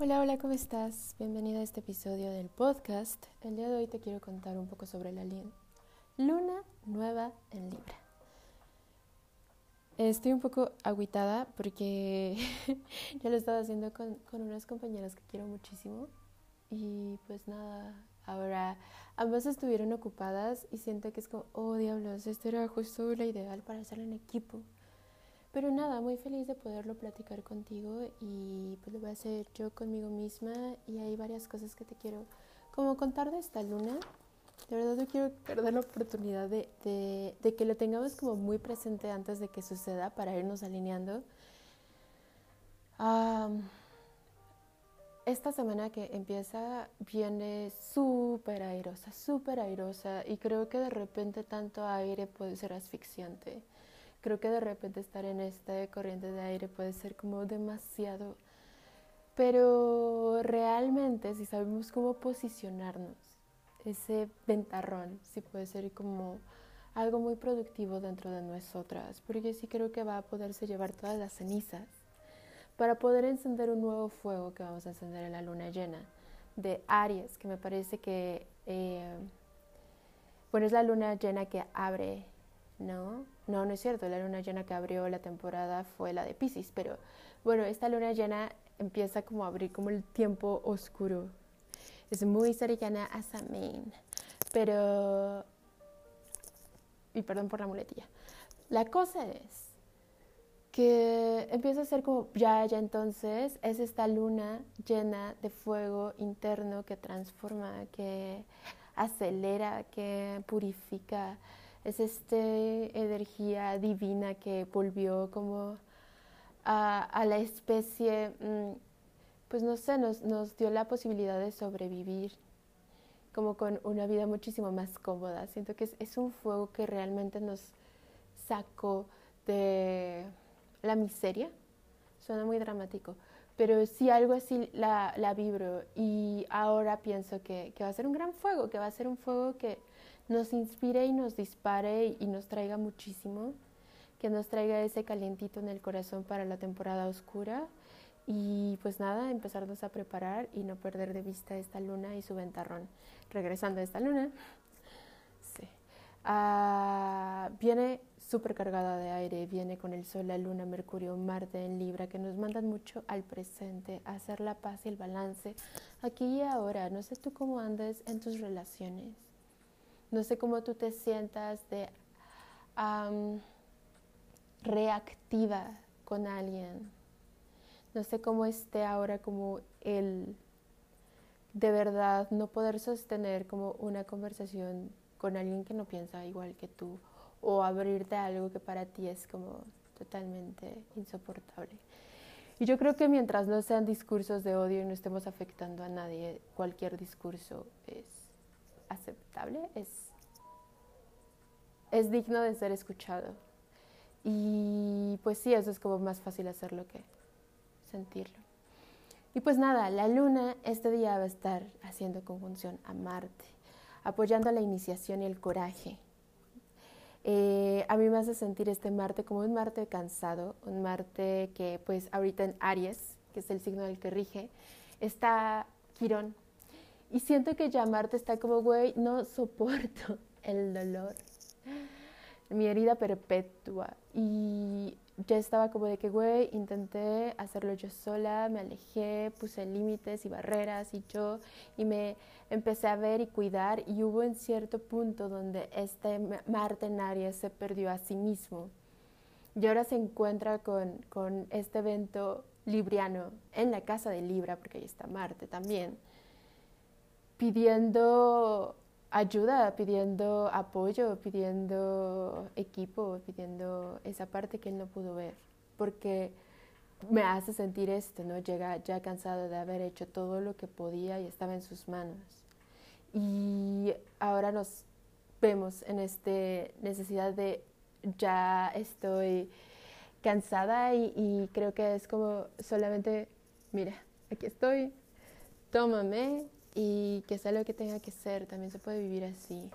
Hola, hola, ¿cómo estás? Bienvenida a este episodio del podcast. El día de hoy te quiero contar un poco sobre la luna nueva en Libra. Estoy un poco aguitada porque ya lo estaba haciendo con, con unas compañeras que quiero muchísimo y pues nada, ahora ambas estuvieron ocupadas y siento que es como, oh diablos, esto era justo la ideal para hacerlo en equipo. Pero nada, muy feliz de poderlo platicar contigo y pues lo voy a hacer yo conmigo misma y hay varias cosas que te quiero como contar de esta luna. De verdad no quiero perder la oportunidad de, de, que lo tengamos como muy presente antes de que suceda para irnos alineando. esta semana que empieza viene súper airosa, súper airosa y creo que de repente tanto aire puede ser asfixiante creo que de repente estar en esta corriente de aire puede ser como demasiado. Pero realmente si sabemos cómo posicionarnos, ese ventarrón sí puede ser como algo muy productivo dentro de nosotras, porque sí creo que va a poderse llevar todas las cenizas para poder encender un nuevo fuego que vamos a encender en la luna llena de Aries, que me parece que, eh, bueno, es la luna llena que abre ¿no? No, no es cierto, la luna llena que abrió la temporada fue la de Pisces, pero bueno, esta luna llena empieza como a abrir como el tiempo oscuro. Es muy cercana a Samhain, pero... Y perdón por la muletilla. La cosa es que empieza a ser como ya, ya entonces es esta luna llena de fuego interno que transforma, que acelera, que purifica, es esta energía divina que volvió como a, la especie, mm, pues no sé, nos, nos dio la posibilidad de sobrevivir como con una vida muchísimo más cómoda. Siento que es, un fuego que realmente nos sacó de la miseria. Suena muy dramático, pero sí algo así la, vibro y ahora pienso que, que, va a ser un gran fuego, que va a ser un fuego que nos inspire y nos dispare y nos traiga muchísimo, que nos traiga ese calientito en el corazón para la temporada oscura y pues nada, empezarnos a preparar y no perder de vista esta luna y su ventarrón. Regresando a esta luna, sí. Ah, viene súper cargada de aire, viene con el Sol, la Luna, Mercurio, Marte en Libra, que nos mandan mucho al presente, a hacer la paz y el balance aquí y ahora. No sé tú cómo andes en tus relaciones no sé cómo tú te sientas de reactiva con alguien. No sé cómo esté ahora como el de verdad no poder sostener como una conversación con alguien que no piensa igual que tú o abrirte a algo que para ti es como totalmente insoportable. Y yo creo que mientras no sean discursos de odio y no estemos afectando a nadie, cualquier discurso es aceptable, es, es digno de ser escuchado. Y pues sí, eso es como más fácil hacerlo que sentirlo. Y pues nada, la luna este día va a estar haciendo conjunción a Marte, apoyando la iniciación y el coraje. Eh, a mí me hace sentir este Marte como un Marte cansado, un Marte que pues ahorita en Aries, que es el signo del que rige, está Quirón, y siento que llamarte está como, güey, no soporto el dolor. Mi herida perpetua. Y ya estaba como de que, güey, intenté hacerlo yo sola, me alejé, puse límites y barreras y yo, y me empecé a ver y cuidar. Y hubo en cierto punto donde este Marte en Aries se perdió a sí mismo. Y ahora se encuentra con, con este evento libriano en la casa de Libra, porque ahí está Marte también pidiendo ayuda, pidiendo apoyo, pidiendo equipo, pidiendo esa parte que él no pudo ver, porque me hace sentir esto, ¿no? Llega ya cansado de haber hecho todo lo que podía y estaba en sus manos. Y ahora nos vemos en esta necesidad de ya estoy cansada y, y creo que es como solamente, mira, aquí estoy, tómame, y que sea lo que tenga que ser, también se puede vivir así,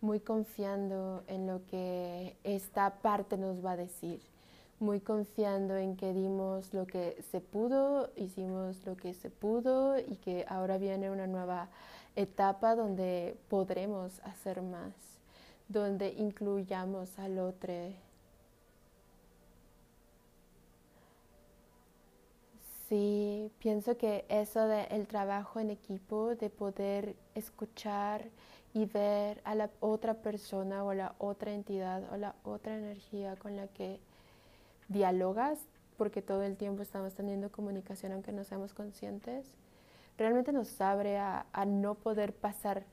muy confiando en lo que esta parte nos va a decir, muy confiando en que dimos lo que se pudo, hicimos lo que se pudo y que ahora viene una nueva etapa donde podremos hacer más, donde incluyamos al otro. Sí, pienso que eso del trabajo en equipo, de poder escuchar y ver a la otra persona o la otra entidad o la otra energía con la que dialogas, porque todo el tiempo estamos teniendo comunicación aunque no seamos conscientes, realmente nos abre a, no poder pasar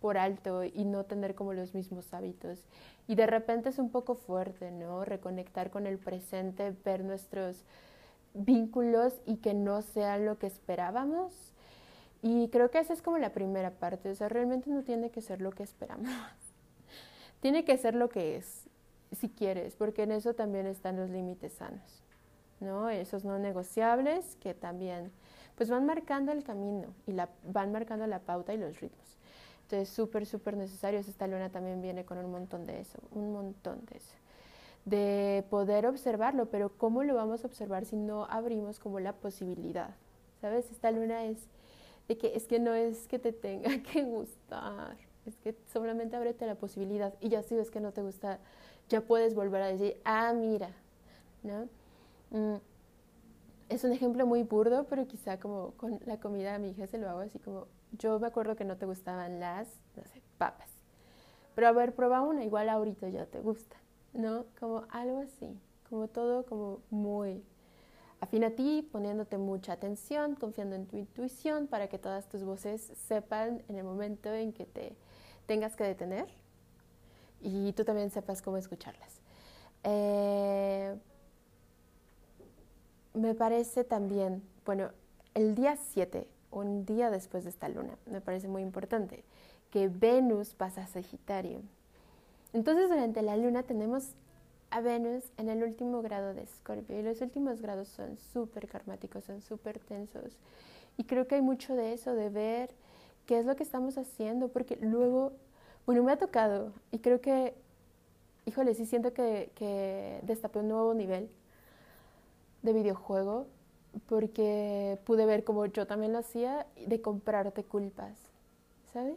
por alto y no tener como los mismos hábitos. Y de repente es un poco fuerte, ¿no? Reconectar con el presente, ver nuestros vínculos y que no sean lo que esperábamos. Y creo que esa es como la primera parte, o sea, realmente no tiene que ser lo que esperamos. tiene que ser lo que es si quieres, porque en eso también están los límites sanos, ¿no? Esos no negociables que también pues van marcando el camino y la, van marcando la pauta y los ritmos. Entonces, súper, súper necesarios. Esta luna también viene con un montón de eso, un montón de eso. De poder observarlo, pero ¿cómo lo vamos a observar si no abrimos como la posibilidad? ¿Sabes? Esta luna es de que es que no es que te tenga que gustar, es que solamente ábrete la posibilidad y ya si ves que no te gusta, ya puedes volver a decir, ah, mira, ¿no? Mm, es un ejemplo muy burdo, pero quizá como con la comida a mi hija se lo hago así como, yo me acuerdo que no te gustaban las, no sé, papas. Pero a ver, prueba una, igual ahorita ya te gusta, ¿no? Como algo así, como todo como muy afín a ti, poniéndote mucha atención, confiando en tu intuición para que todas tus voces sepan en el momento en que te tengas que detener y tú también sepas cómo escucharlas. Eh, me parece también, bueno, el día 7, un día después de esta luna, me parece muy importante, que Venus pasa a Sagitario. Entonces durante la luna tenemos a Venus en el último grado de Escorpio y los últimos grados son súper karmáticos, son súper tensos. Y creo que hay mucho de eso, de ver qué es lo que estamos haciendo, porque luego bueno, me ha tocado y creo que, híjole, sí siento que, que destapé un nuevo nivel de videojuego porque pude ver como yo también lo hacía, de comprarte culpas, ¿sabes?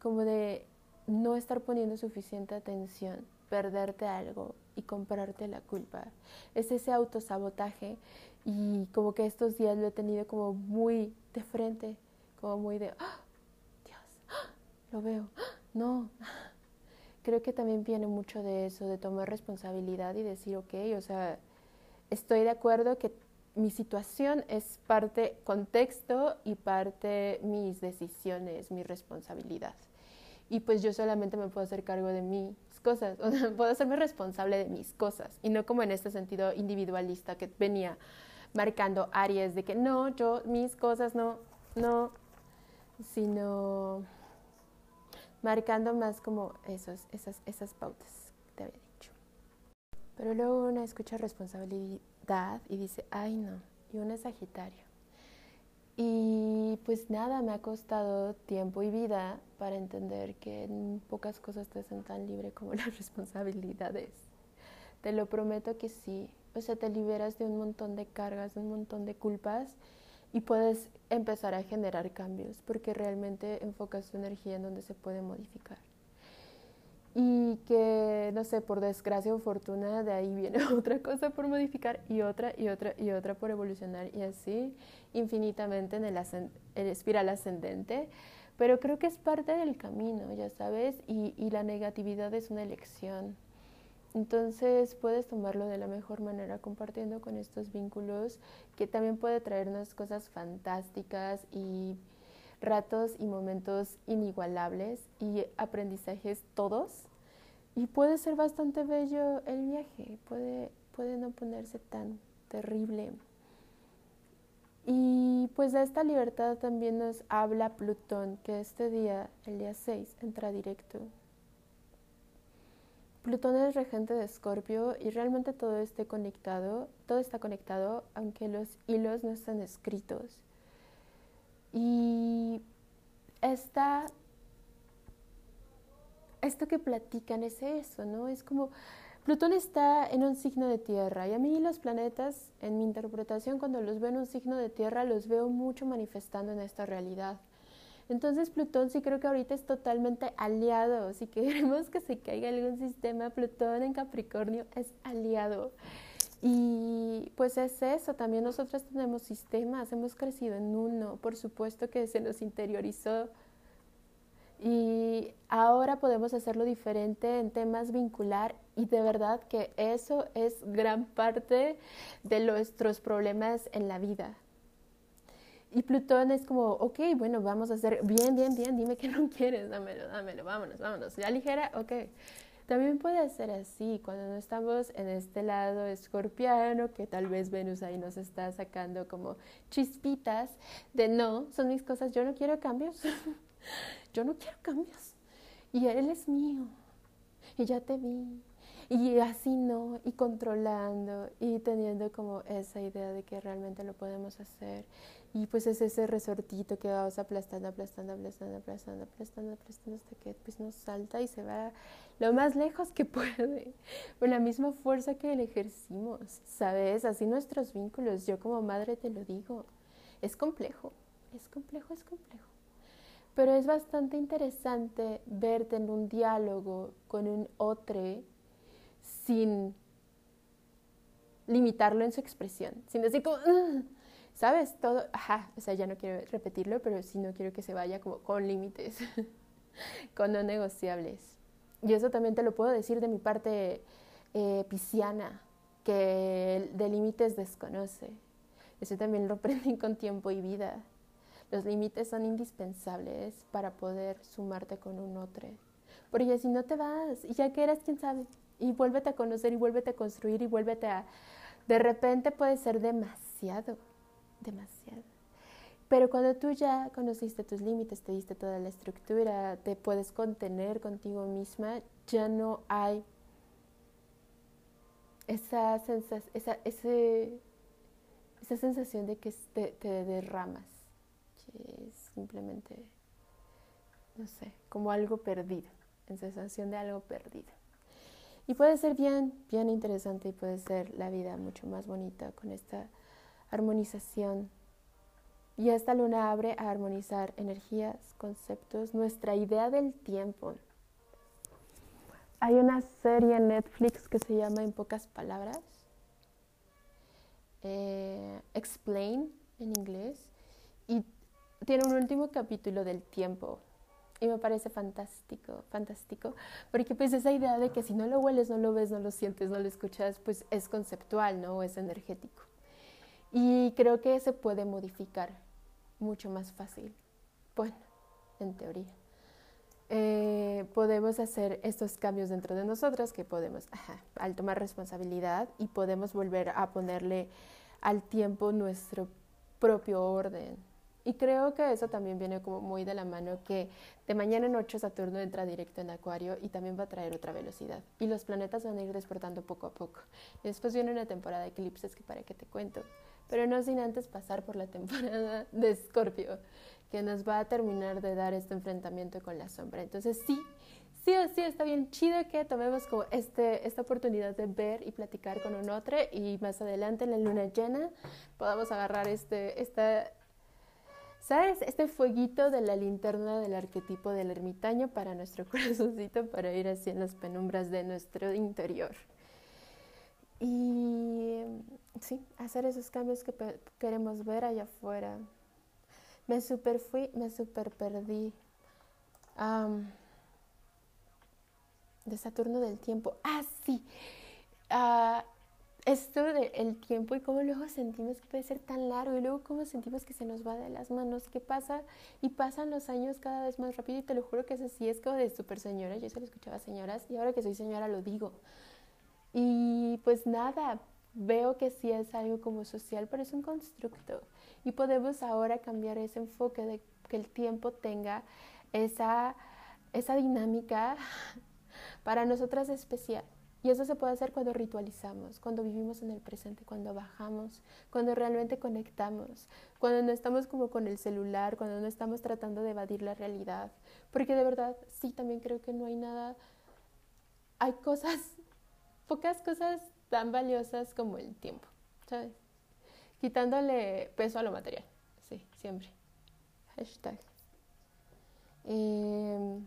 Como de no estar poniendo suficiente atención, perderte algo y comprarte la culpa. Es ese autosabotaje y como que estos días lo he tenido como muy de frente, como muy de, ¡Ah! Dios, ¡Ah! lo veo, ¡Ah! No, creo que también viene mucho de eso, de tomar responsabilidad y decir, ok, o sea, estoy de acuerdo que mi situación es parte contexto y parte mis decisiones, mi responsabilidad. Y pues yo solamente me puedo hacer cargo de mis cosas, o sea, puedo hacerme responsable de mis cosas y no como en este sentido individualista que venía marcando áreas de que no, yo mis cosas no, no, sino marcando más como esos, esas, esas pautas que te había dicho. Pero luego una escucha responsabilidad y dice, ay no, y una es Sagitario. Y pues nada, me ha costado tiempo y vida para entender que en pocas cosas te hacen tan libre como las responsabilidades. Te lo prometo que sí. O sea, te liberas de un montón de cargas, de un montón de culpas y puedes empezar a generar cambios porque realmente enfocas tu energía en donde se puede modificar. Y que, no sé, por desgracia o fortuna, de ahí viene otra cosa por modificar y otra y otra y otra por evolucionar y así infinitamente en el, el espiral ascendente. Pero creo que es parte del camino, ya sabes, y, y la negatividad es una elección. Entonces puedes tomarlo de la mejor manera compartiendo con estos vínculos que también puede traernos cosas fantásticas y ratos y momentos inigualables y aprendizajes todos. Y puede ser bastante bello el viaje, puede, puede no ponerse tan terrible. Y pues de esta libertad también nos habla Plutón, que este día, el día 6, entra directo Plutón es regente de Escorpio y realmente todo esté conectado, todo está conectado, aunque los hilos no están escritos. Y esta, esto que platican es eso, ¿no? Es como, Plutón está en un signo de tierra y a mí los planetas, en mi interpretación, cuando los veo en un signo de tierra, los veo mucho manifestando en esta realidad. Entonces Plutón sí creo que ahorita es totalmente aliado. Si queremos que se caiga algún sistema, Plutón en Capricornio es aliado. Y pues es eso, también nosotros tenemos sistemas, hemos crecido en uno, por supuesto que se nos interiorizó y ahora podemos hacerlo diferente en temas vincular y de verdad que eso es gran parte de nuestros problemas en la vida. Y Plutón es como, ok, bueno, vamos a hacer bien, bien, bien, dime que no quieres, dámelo, dámelo, vámonos, vámonos. Ya ligera, ok. También puede ser así, cuando no estamos en este lado escorpiano, que tal vez Venus ahí nos está sacando como chispitas de no, son mis cosas, yo no quiero cambios, yo no quiero cambios. Y él es mío, y ya te vi, y así no, y controlando, y teniendo como esa idea de que realmente lo podemos hacer y pues es ese resortito que vamos aplastando, aplastando, aplastando, aplastando, aplastando, aplastando hasta que pues nos salta y se va lo más lejos que puede, con la misma fuerza que le ejercimos, ¿sabes? Así nuestros vínculos, yo como madre te lo digo, es complejo, es complejo, es complejo. Pero es bastante interesante verte en un diálogo con un otro sin limitarlo en su expresión, sin decir como... ¿Sabes? Todo, ajá, o sea, ya no quiero repetirlo, pero sí no quiero que se vaya como con límites, con no negociables. Y eso también te lo puedo decir de mi parte eh, pisciana, que de límites desconoce. Eso también lo aprendí con tiempo y vida. Los límites son indispensables para poder sumarte con un otro. Porque si no te vas, ya que eras, quién sabe, y vuélvete a conocer y vuélvete a construir y vuélvete a... De repente puede ser demasiado demasiado. Pero cuando tú ya conociste tus límites, te diste toda la estructura, te puedes contener contigo misma, ya no hay esa, sensación, esa, ese, esa sensación de que te derramas, simplemente, no sé, como algo perdido, en sensación de algo perdido. Y puede ser bien, bien interesante y puede ser la vida mucho más bonita con esta armonización. Y esta luna abre a armonizar energías, conceptos, nuestra idea del tiempo. Hay una serie en Netflix que se llama En pocas palabras, eh, Explain en inglés, y tiene un último capítulo del tiempo. Y me parece fantástico, fantástico, porque pues esa idea de que si no lo hueles, no lo ves, no lo sientes, no lo escuchas, pues es conceptual, ¿no? Es energético. Y creo que se puede modificar mucho más fácil. Bueno, en teoría. Eh, podemos hacer estos cambios dentro de nosotras que podemos, al tomar responsabilidad y podemos volver a ponerle al tiempo nuestro propio orden. Y creo que eso también viene como muy de la mano que de mañana en ocho Saturno entra directo en Acuario y también va a traer otra velocidad. Y los planetas van a ir despertando poco a poco. Y después viene una temporada de eclipses que para qué te cuento pero no sin antes pasar por la temporada de Escorpio, que nos va a terminar de dar este enfrentamiento con la sombra. Entonces sí, sí o sí está bien chido que tomemos como este, esta oportunidad de ver y platicar con un otro y más adelante en la luna llena podamos agarrar este, esta, ¿sabes? Este fueguito de la linterna del arquetipo del ermitaño para nuestro corazoncito, para ir así en las penumbras de nuestro interior. Y sí, hacer esos cambios que queremos ver allá afuera. Me super fui, me super perdí. de Saturno del tiempo. Ah, sí. Uh, esto del tiempo y cómo luego sentimos que puede ser tan largo y luego cómo sentimos que se nos va de las manos. ¿Qué pasa? Y pasan los años cada vez más rápido y te lo juro que es así. Es como de super señora. Yo se lo escuchaba a señoras y ahora que soy señora lo digo. Y pues nada, veo que sí es algo como social, pero es un constructo. Y podemos ahora cambiar ese enfoque de que el tiempo tenga esa, esa dinámica para nosotras especial. Y eso se puede hacer cuando ritualizamos, cuando vivimos en el presente, cuando bajamos, cuando realmente conectamos, cuando no estamos como con el celular, cuando no estamos tratando de evadir la realidad. Porque de verdad, sí, también creo que no hay nada, hay cosas pocas cosas tan valiosas como el tiempo, ¿sabes? Quitándole peso a lo material, sí, siempre. Hashtag. Em,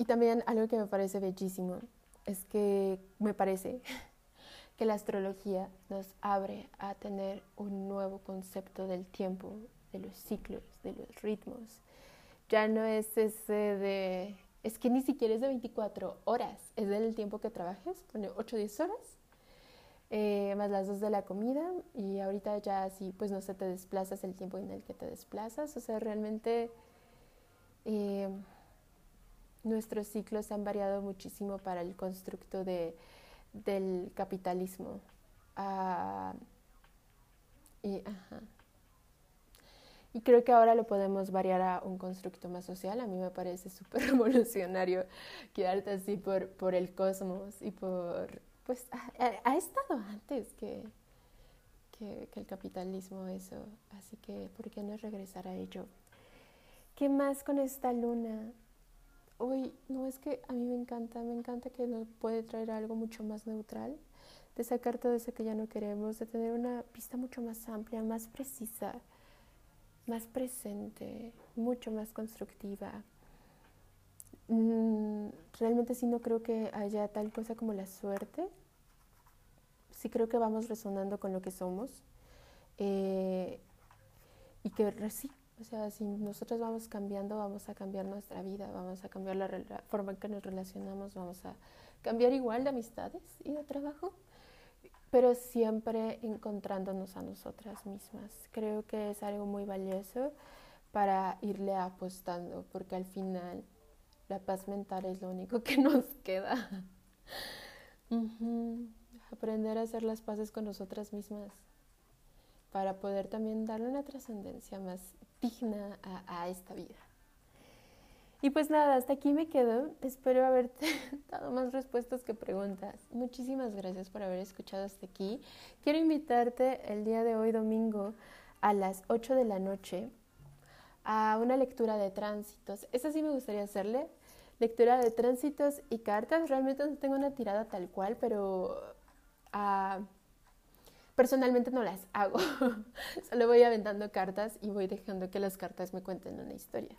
y también algo que me parece bellísimo es que me parece que la astrología nos abre a tener un nuevo concepto del tiempo, de los ciclos, de los ritmos. Ya no es ese de, es que ni siquiera es de 24 horas, es del tiempo que trabajes, pone 8 o 10 horas, eh, más las dos de la comida y ahorita ya así pues no se te desplazas el tiempo en el que te desplazas, o sea, realmente eh, nuestros ciclos han variado muchísimo para el constructo de, del capitalismo. Ah, y, creo que ahora lo podemos variar a un constructo más social. A mí me parece súper revolucionario quedarte así por, por el cosmos y por... Pues ha, estado antes que, que, que, el capitalismo eso. Así que, ¿por qué no regresar a ello? ¿Qué más con esta luna? Uy, no es que a mí me encanta, me encanta que nos puede traer algo mucho más neutral, de sacar todo eso que ya no queremos, de tener una pista mucho más amplia, más precisa más presente, mucho más constructiva. Mm, realmente sí no creo que haya tal cosa como la suerte. Sí creo que vamos resonando con lo que somos. Eh, y que sí, o sea, si nosotros vamos cambiando, vamos a cambiar nuestra vida, vamos a cambiar la, forma en que nos relacionamos, vamos a cambiar igual de amistades y de trabajo pero siempre encontrándonos a nosotras mismas. Creo que es algo muy valioso para irle apostando, porque al final la paz mental es lo único que nos queda. Aprender a hacer las paces con nosotras mismas para poder también darle una trascendencia más digna a esta vida. Y pues nada, hasta aquí me quedo. Espero haberte dado más respuestas que preguntas. Muchísimas gracias por haber escuchado hasta aquí. Quiero invitarte el día de hoy, domingo, a las 8 de la noche, a una lectura de tránsitos. Esa sí me gustaría hacerle. Lectura de tránsitos y cartas. Realmente no tengo una tirada tal cual, pero uh, personalmente no las hago. Solo voy aventando cartas y voy dejando que las cartas me cuenten una historia.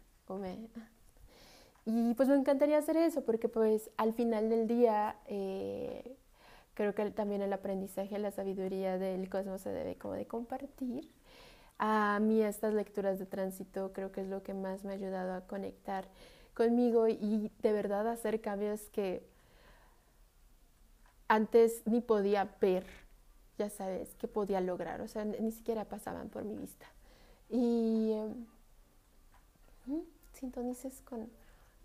Y pues me encantaría hacer eso porque pues al final del día eh, creo que también el aprendizaje, la sabiduría del cosmos se debe como de compartir. A mí estas lecturas de tránsito creo que es lo que más me ha ayudado a conectar conmigo y de verdad hacer cambios que antes ni podía ver, ya sabes, que podía lograr, o sea, ni siquiera pasaban por mi vista. Y em, sintonices con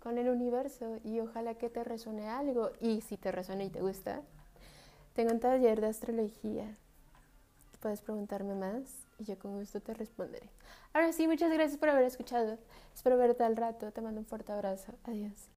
con el universo y ojalá que te resuene algo. Y si te resuena y te gusta, tengo un taller de astrología. Puedes preguntarme más y yo con gusto te responderé. Ahora sí, muchas gracias por haber escuchado. Espero verte al rato. Te mando un fuerte abrazo. Adiós.